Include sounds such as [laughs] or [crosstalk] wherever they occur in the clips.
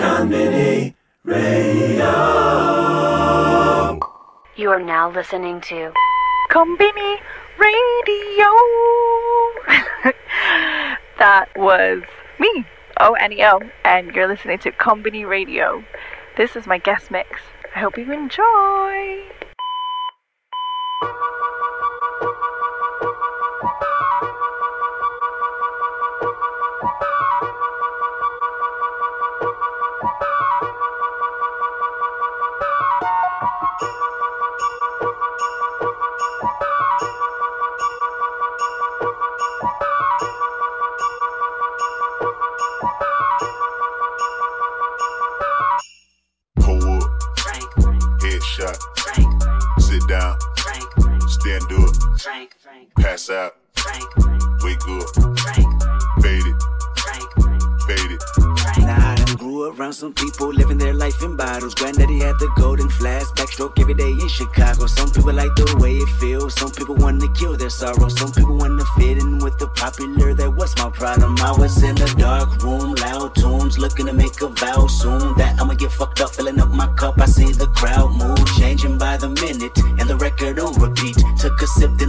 Konbini Radio. You are now listening to Konbini Radio. [laughs] that was me, O N E O, and you're listening to Konbini Radio. This is my guest mix. I hope you enjoy.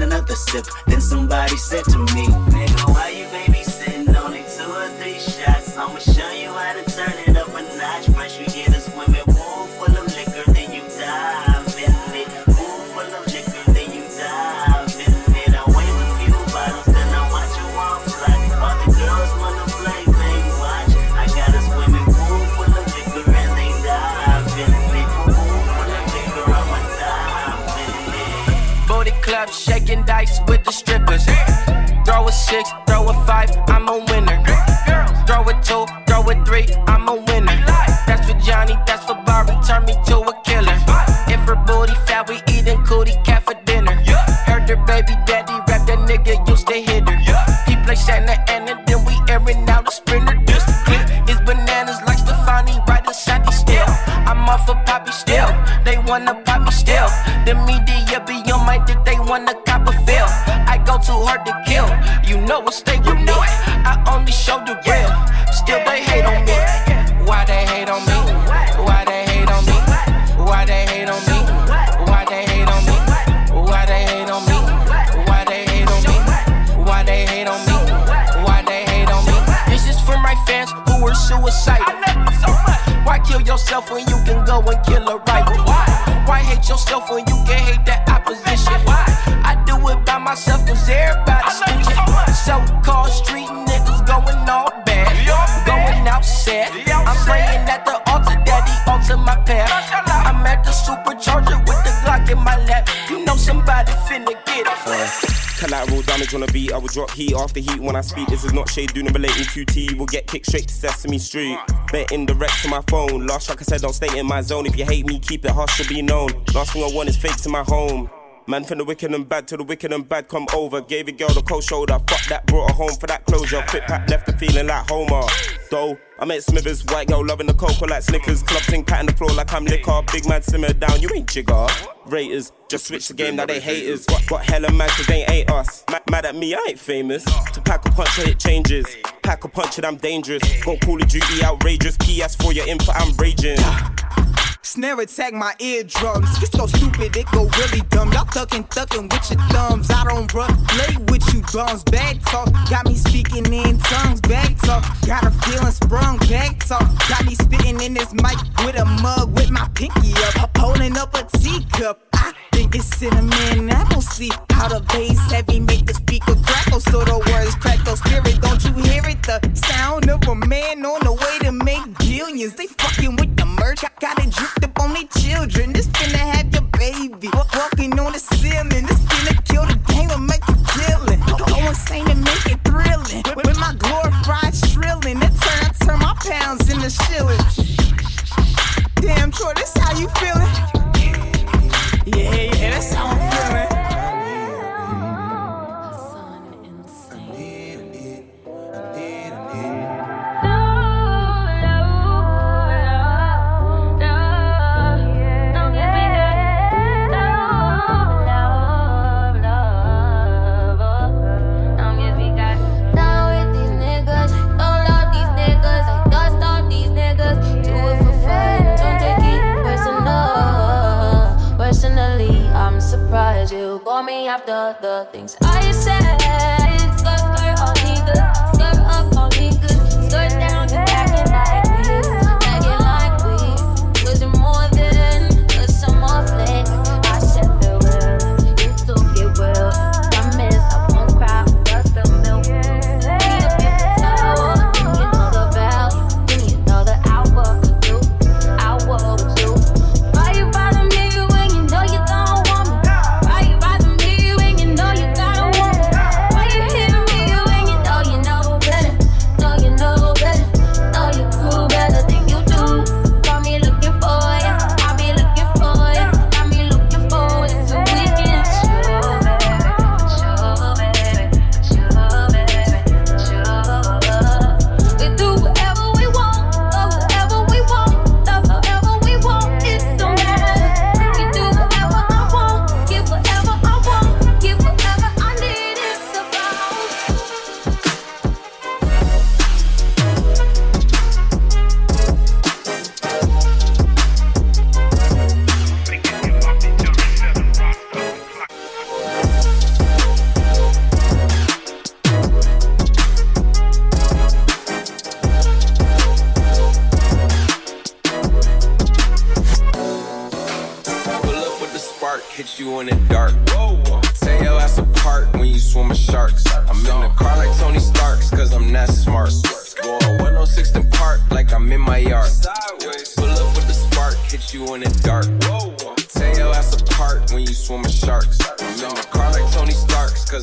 Another sip. Then somebody said to me, Nigga, why the strippers. Throw a six, throw a five, I'm a winner. Throw a two, throw a three, I'm a winner. That's for Johnny, that's for Barbie, turn me to a killer. If her booty fat, we eating cootie cat for dinner. Heard her baby daddy rap that nigga used to hit her. He play Santa Ana, then we airing out a sprinter. This clip is bananas like Stefani right inside the still. I'm off of Poppy still. They wanna pop me still. The media be on my dick, they wanna too hard to kill. You know what stay with me. I only show the real. Still they hate on me. Why they hate on me? Why they hate on me? Why they hate on me? Why they hate on me? Why they hate on me? Why they hate on me? Why they hate on me? Why they hate on me? This is for my fans who were suicidal. Why kill yourself when you can go and kill a rival? Why hate yourself when you can hate that myself cause everybody's snitching. So called street niggas going all bad. Going out sad. I'm praying at the altar, daddy alter my path. I'm at the supercharger with the Glock in my lap. You know somebody finna get it. Uh, collateral damage on a beat, I will drop heat after heat when I speak. This is not shade, do not relate me to T. Will get kicked straight to Sesame Street. Bet in direct to my phone. Last track I said, don't stay in my zone. If you hate me, keep it harsh to be known. Last thing I want is fakes in my home. Man from the wicked and bad to the wicked and bad come over. Gave a girl the cold shoulder. Fuck that, brought her home for that closure. Quick pack left her feeling like Homer. Though I met Smithers, white girl loving the cocoa like Snickers. Club thing patting the floor like I'm liquor. Big man simmer down, you ain't jigger. Raters, just switch the game, now they haters. Got, got hella mad cause they ain't us. Mad, mad at me, I ain't famous. To pack a punch, it changes. Pack a punch, it I'm dangerous. Gon' call of duty outrageous. Ask for your input, I'm raging. Snare attack my eardrums. It's so stupid, it go really dumb. Y'all thuckin' thuckin' with your thumbs. I don't run play with you bums. Back talk got me speaking in tongues. Back talk got a feeling sprung. Back talk got me spitting in this mic with a mug with my pinky up, holding up a teacup. I think it's cinnamon apple. See how the bass heavy make the speaker crackle. So the words crack spirit. Don't you hear it? The sound of a man on the way to make billions. They fucking with the merch. I got it dripped up on their children. This finna have your baby walking on the ceiling. This finna kill the game and make you killing. Go insane and make it thrilling. With, my glorified shrilling, that turn I turn my pounds into shillings. Damn, Troy, this how you feeling? after the things I said.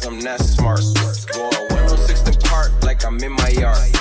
I'm not smart. Go a 106 to park like I'm in my yard.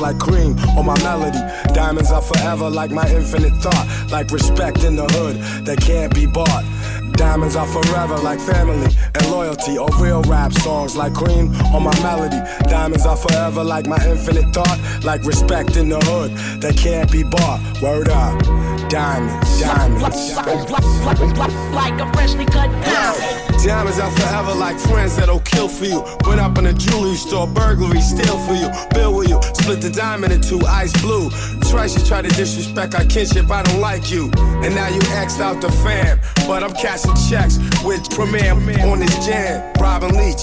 Like cream or my melody. Diamonds are forever like my infinite thought, like respect in the hood that can't be bought. Diamonds are forever like family and loyalty, or real rap songs like cream or my melody. Diamonds are forever like my infinite thought, like respect in the hood that can't be bought. Word up, diamonds, diamonds. Like a freshly cut diamond. Diamonds are forever like friends that'll kill for you. Went up in a jewelry store, burglary, steal for you. Bill with you, split the diamond in two, ice blue. Twice you try to disrespect our kinship, I don't like you. And now you axed out the fam. But I'm cashing checks with Premier on this jam. Robin Leach,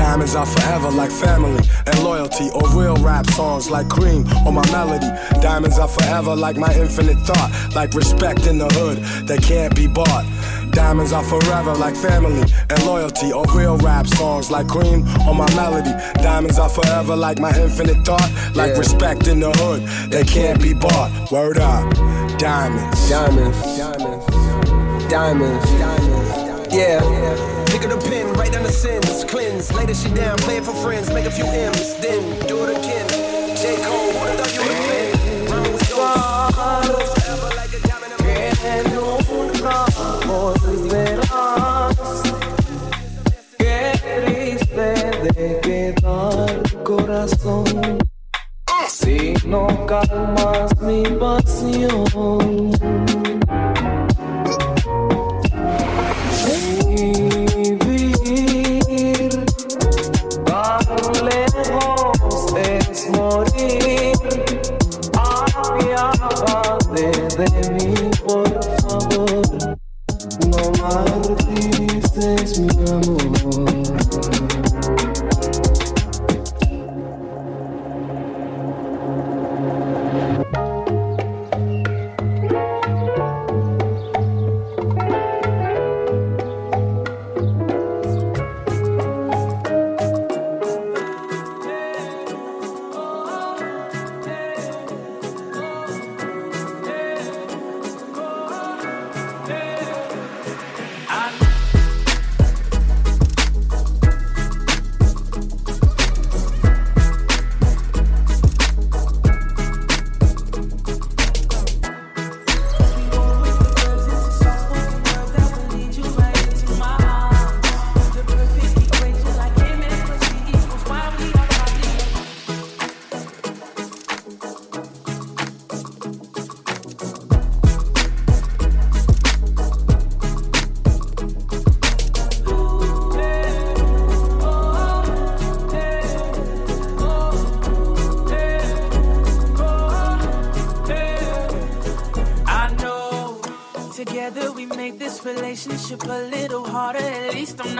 Diamonds are forever like family and loyalty, or real rap songs like cream or my melody. Diamonds are forever like my infinite thought, like respect in the hood that can't be bought. Diamonds are forever like family and loyalty, or real rap songs like cream or my melody. Diamonds are forever like my infinite thought, like respect in the hood that can't be bought. Word up, diamonds, diamonds, diamonds, diamonds, diamonds. Yeah. Pick up the pen, write down the sins, cleanse, lay this shit down, play it for friends, make a few M's, then do it again. J. Cole, who thought you would've been? Rhyme with yours. Forever like a diamond Que nunca volverás. Qué triste de quedar corazón si no calmas mi pasión. within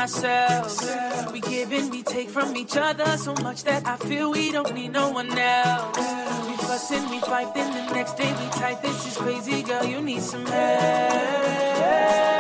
ourselves. We give and we take from each other so much that I feel we don't need no one else. We fuss and we fight, then the next day we tight. This is crazy, girl. You need some help.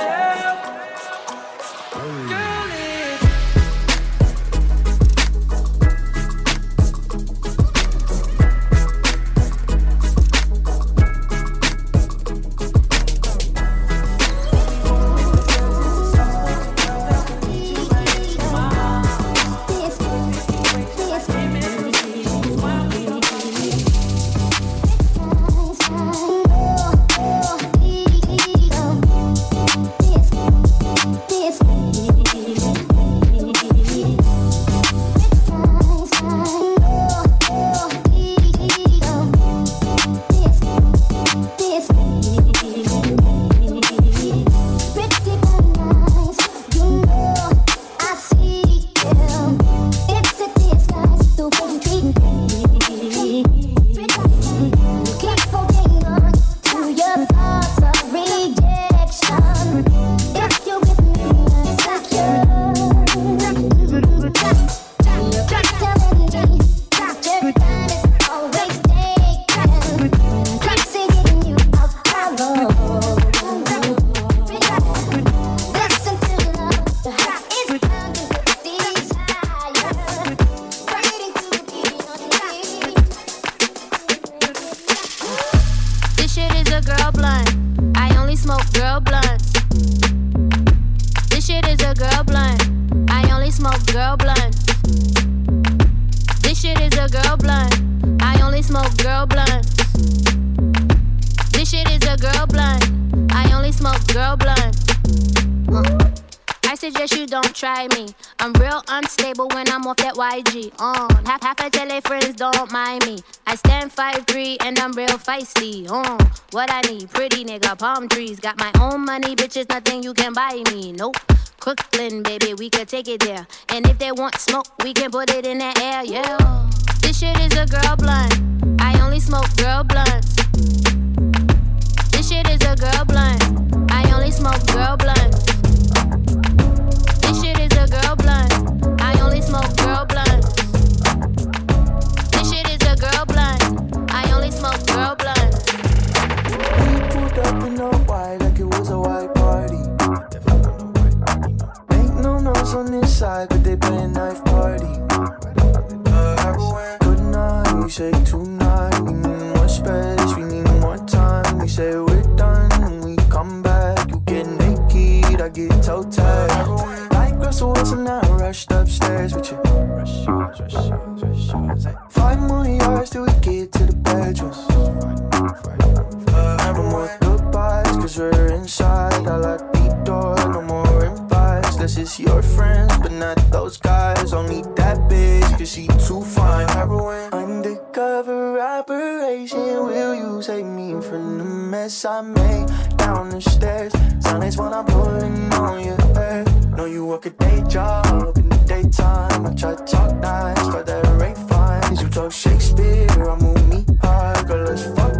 On uh, what I need, pretty nigga, palm trees. Got my own money, bitches, nothing you can buy me. Nope. Crooklyn, baby, we could take it there. And if they want smoke, we can put it in the air, yeah. This shit is a girl blunt. I only smoke girl blunts. This shit is a girl blunt. I only smoke girl blunts. This shit is a girl blunt. I only smoke girl blunts. On this side, but they playing knife party. Good night, we say tonight. We need more space, we need more time. We say we're done, and we come back. You get naked, I get toe tagged. Like Russell Wilson, now rushed upstairs with you. Five more yards till we get to the bedrooms. No more goodbyes, cause we're inside. I like the door, no more This is your friends, but not those guys. Only that bitch, cause she too fine. Heroin. Undercover operation. Will you save me from the mess I made down the stairs? Silence when I'm pulling on your hair. Know you work a day job in the daytime. I try to talk nice, but that ain't fine. You talk Shakespeare, I move me hard. Girl, let's fuck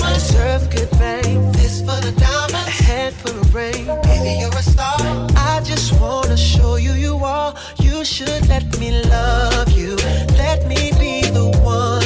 deserve good fame. This for the diamonds, a head full of rain. Baby, you're a star. I just wanna show you you are. You should let me love you. Let me be the one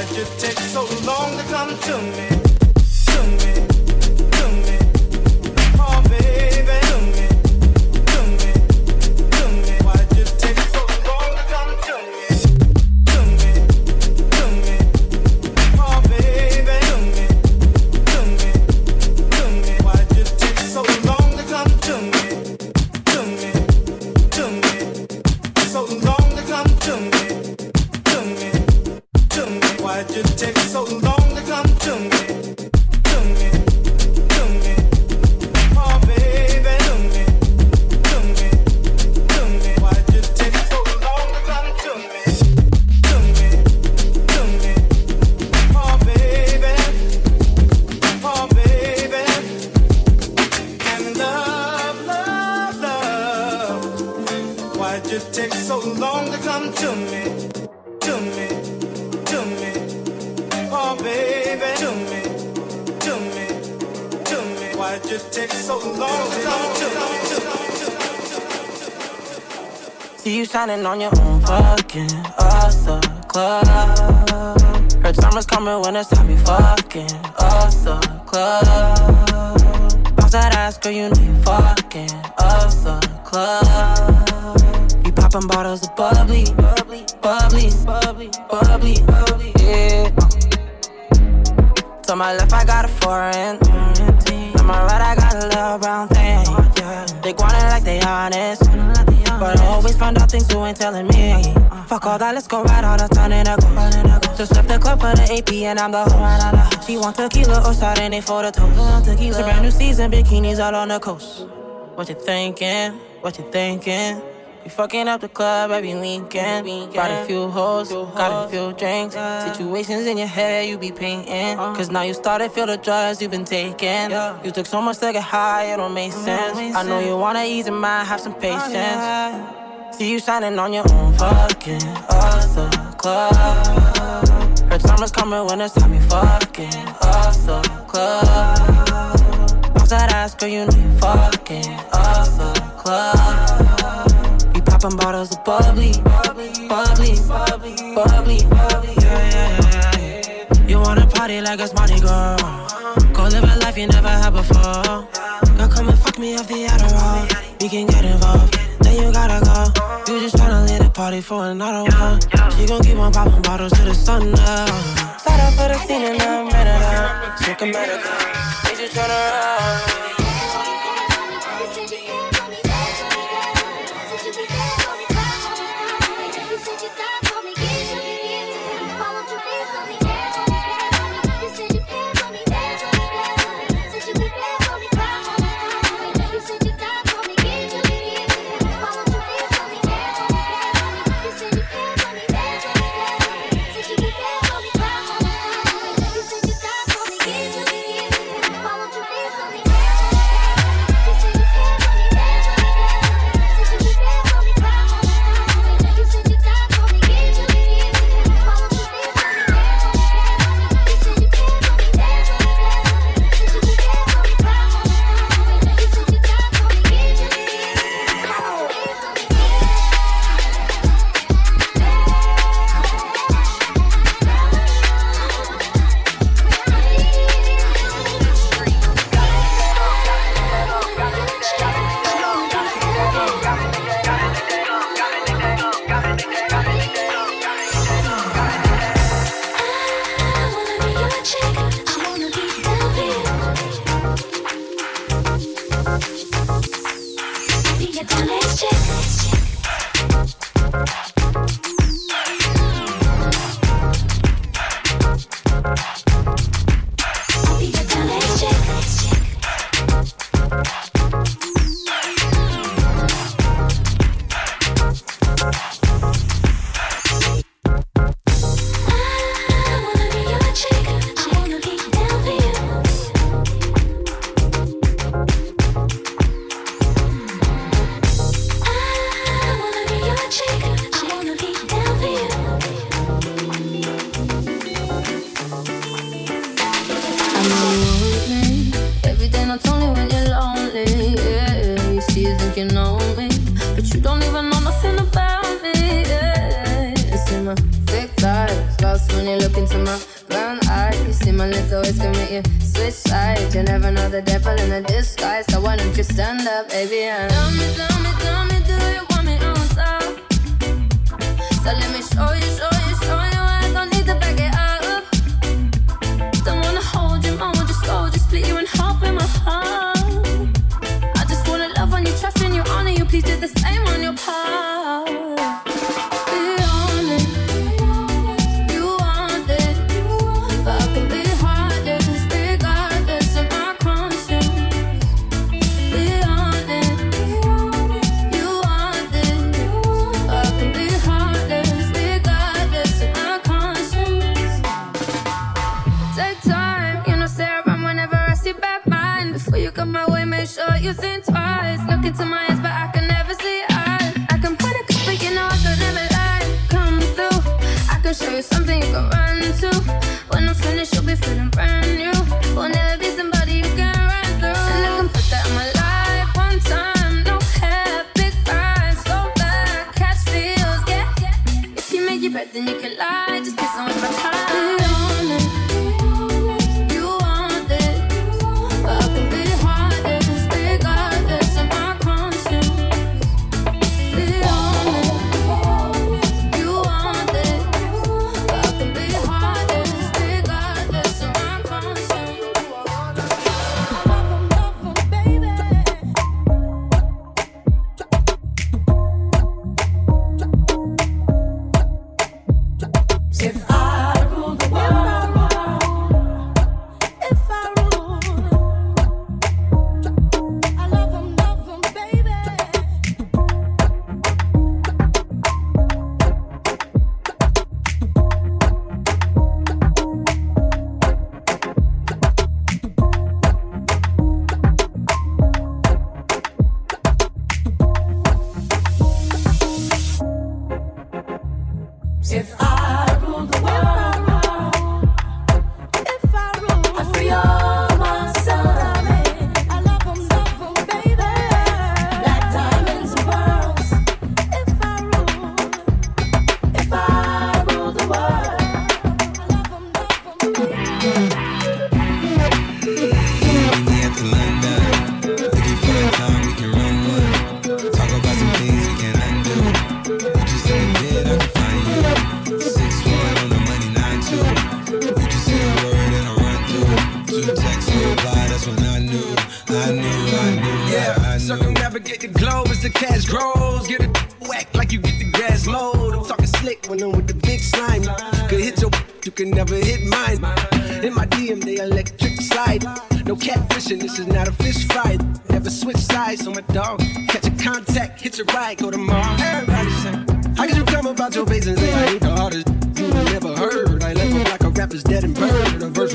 Why'd you take so long to come to me? You you fucking other club. You popping bottles of bubbly, bubbly, bubbly, bubbly, bubbly, bubbly, yeah. To my left, I got a foreign. To my right, I got a little brown thing. They want it like they honest. But I always find out things you ain't telling me. Fuck all that, let's go ride all the time in a go. Just left the club for the AP and I'm the host. She want tequila or Chardonnay for the toast. It's a brand new season, bikinis out on the coast. What you thinking? What you thinking? You fucking up the club every weekend. Brought a few hoes, got a few drinks. Situations in your head you be painting. Cause now you started feel the drugs you've been taking. You took so much to get high, it don't make sense. I know you wanna ease your mind, have some patience. See you shining on your own fucking other club. Her time is coming when it's time you fucking other club. Bounce that ass, girl, you know you fucking other club. You popping bottles of bubbly, bubbly, bubbly, bubbly, bubbly, yeah, yeah, yeah. You wanna party like it's Mardi Gras? Go live a life you never had before. Girl, come and fuck me off the Adderall. We can get involved. Then you gotta go. You just tryna lead the party for another one. She gon' keep on popping bottles to the sun now. Start up for the scene and I'm ready. Sick of medical. They just turn around. I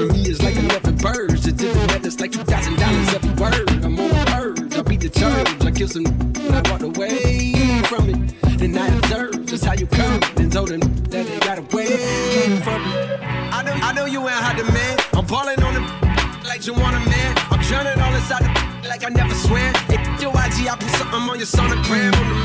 for me is like 11 birds. Just did the math, like $2,000 every word. I'm on a verge. I beat the church. I kill some, I walked away from it. Then I observed just how you come and told them that they got away from me. I know, I know you ain't hot demand. I'm balling on them like you want a man. I'm drowning all inside the like I never swam. If you IG, I put something on your sonogram on the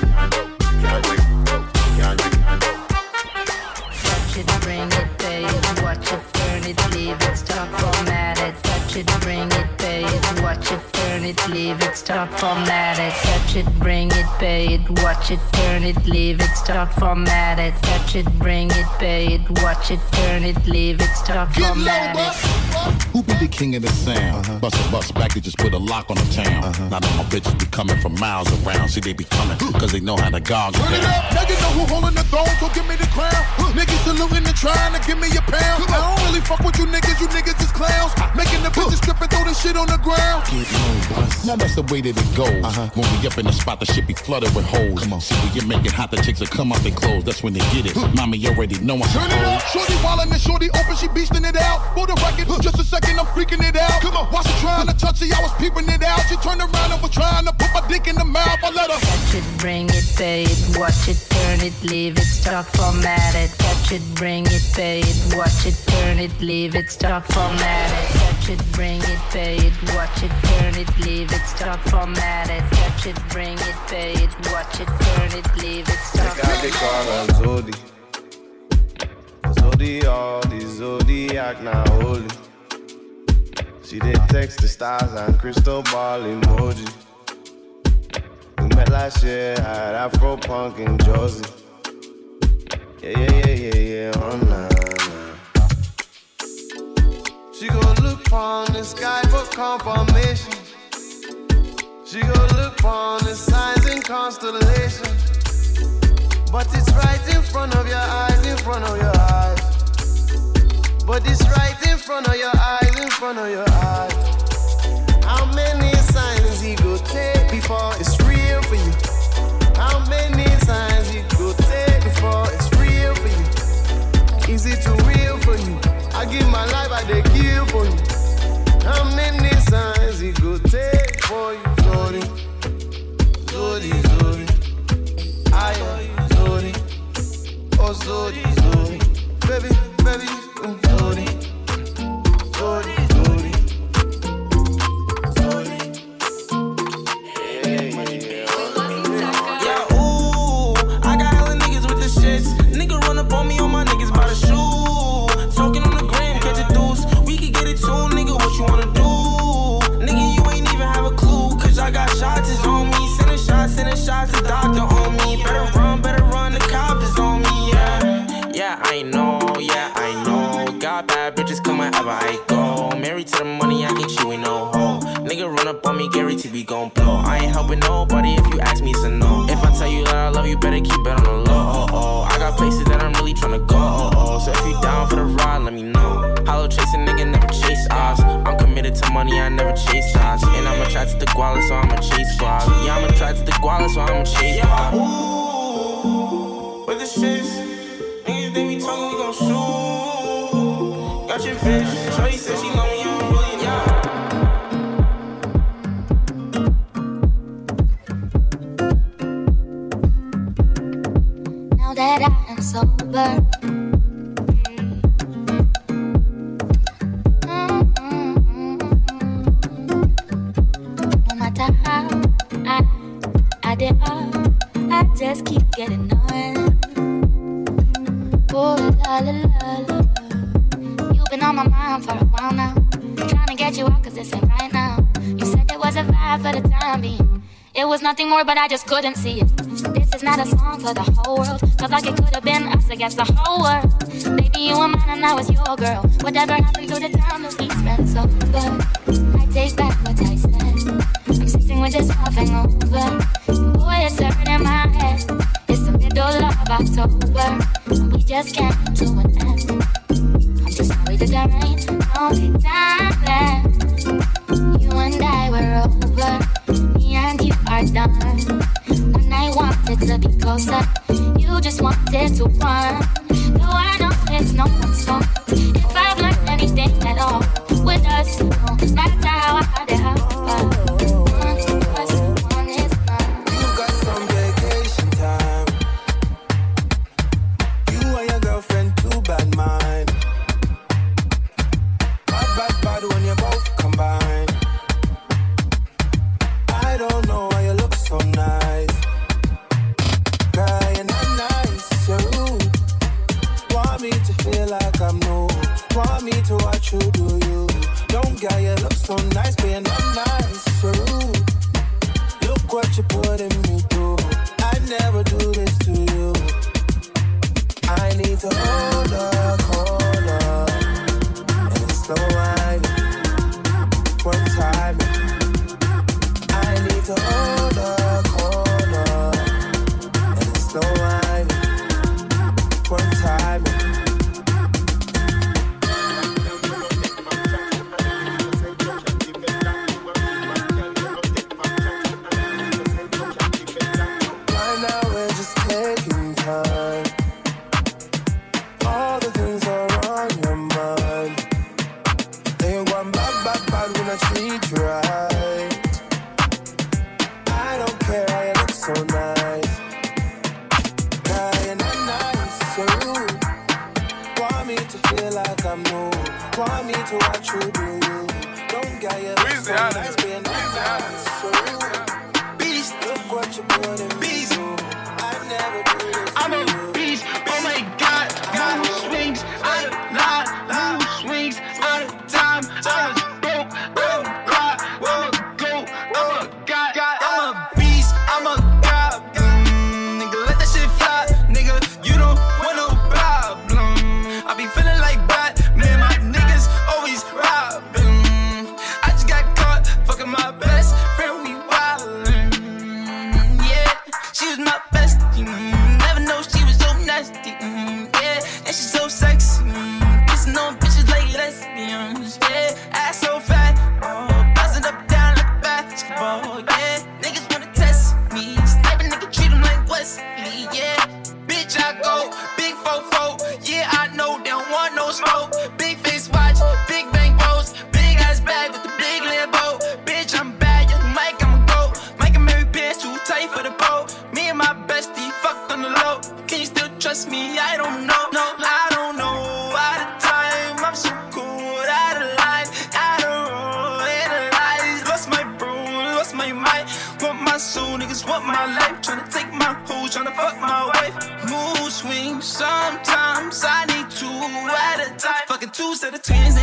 watch it, turn it, leave it, stop, format it. Touch it, bring it, pay it, watch it, turn it, leave it, stop, format it. Touch it, bring it, pay it, watch it, turn it, leave it, stop, format it. Who be the king of the sound? Uh-huh. Bust a bus back, they just put a lock on the town. Uh-huh. Now that my bitches be coming from miles around. See, they be coming, cause they know how to gog Turn it up, now you know who holding the throne, so give me the crown. Niggas saluting and trying to give me a pound. I don't really fuck with you niggas, you niggas is clowns. Making the bitches strip and throw the shit on the ground. Now that's the way that it goes. Uh-huh. When we up in the spot, the shit be flooded with holes. Come on. See, when you make it hot, the chicks will come out their clothes. That's when they get it. Mommy already know I'm Turn it up, shorty wildin' and shorty open, she beastin' it out. For the record, just a second, I'm freaking it out. Come on, while she trying to touch it, I was peeping it out. She turned around and was trying to put my dick in the mouth. I let her. Touch it, bring it, pay it, watch it, turn it, leave it, stop, format it. Touch it, bring it, pay it, watch it, turn it, leave it, stop, format it. Touch it, bring it, pay it, watch it, turn it, leave it, stop, format it. Touch it, bring it, pay it, watch it, turn it, leave it, stop, They call her Zodi. Zodi, all the Zodiac now holy. She did text the stars and crystal ball emoji. We met last year at Afropunk in Jersey. Yeah, yeah, yeah, yeah, yeah, online. She go look on the sky for confirmation. She go look on the signs and constellations. But it's right in front of your eyes, in front of your eyes. But it's right in front of your eyes, in front of your eyes. How many signs he go take before it's real for you? How many signs he go take before it's real for you? Is it too real for you? I give my life, I dey kill for you. How many signs it go take for you, Zori? Zori, I, Oh, Zori, Zori. Baby, baby. Better money, I never chase stars, And I'm attracted to guala, so I'ma chase squad. Yeah, I'm attracted to guala, so I'ma chase squad. Ooh, with the shits, niggas they be talking, we gon' shoot. Got your bitch, Shorty said she love me, I don't really know. Now that I'm sober more, but I just couldn't see it. This is not a song for the whole world. Cause like it could have been us against the whole world. Baby, you were mine and I was your girl. Whatever happened to the time that we spent so good? I take back what I said. I'm sitting with this nothing over. Boy, it's hurting my head. It's the middle of October. We just can't do an end. ten to one. To the twins.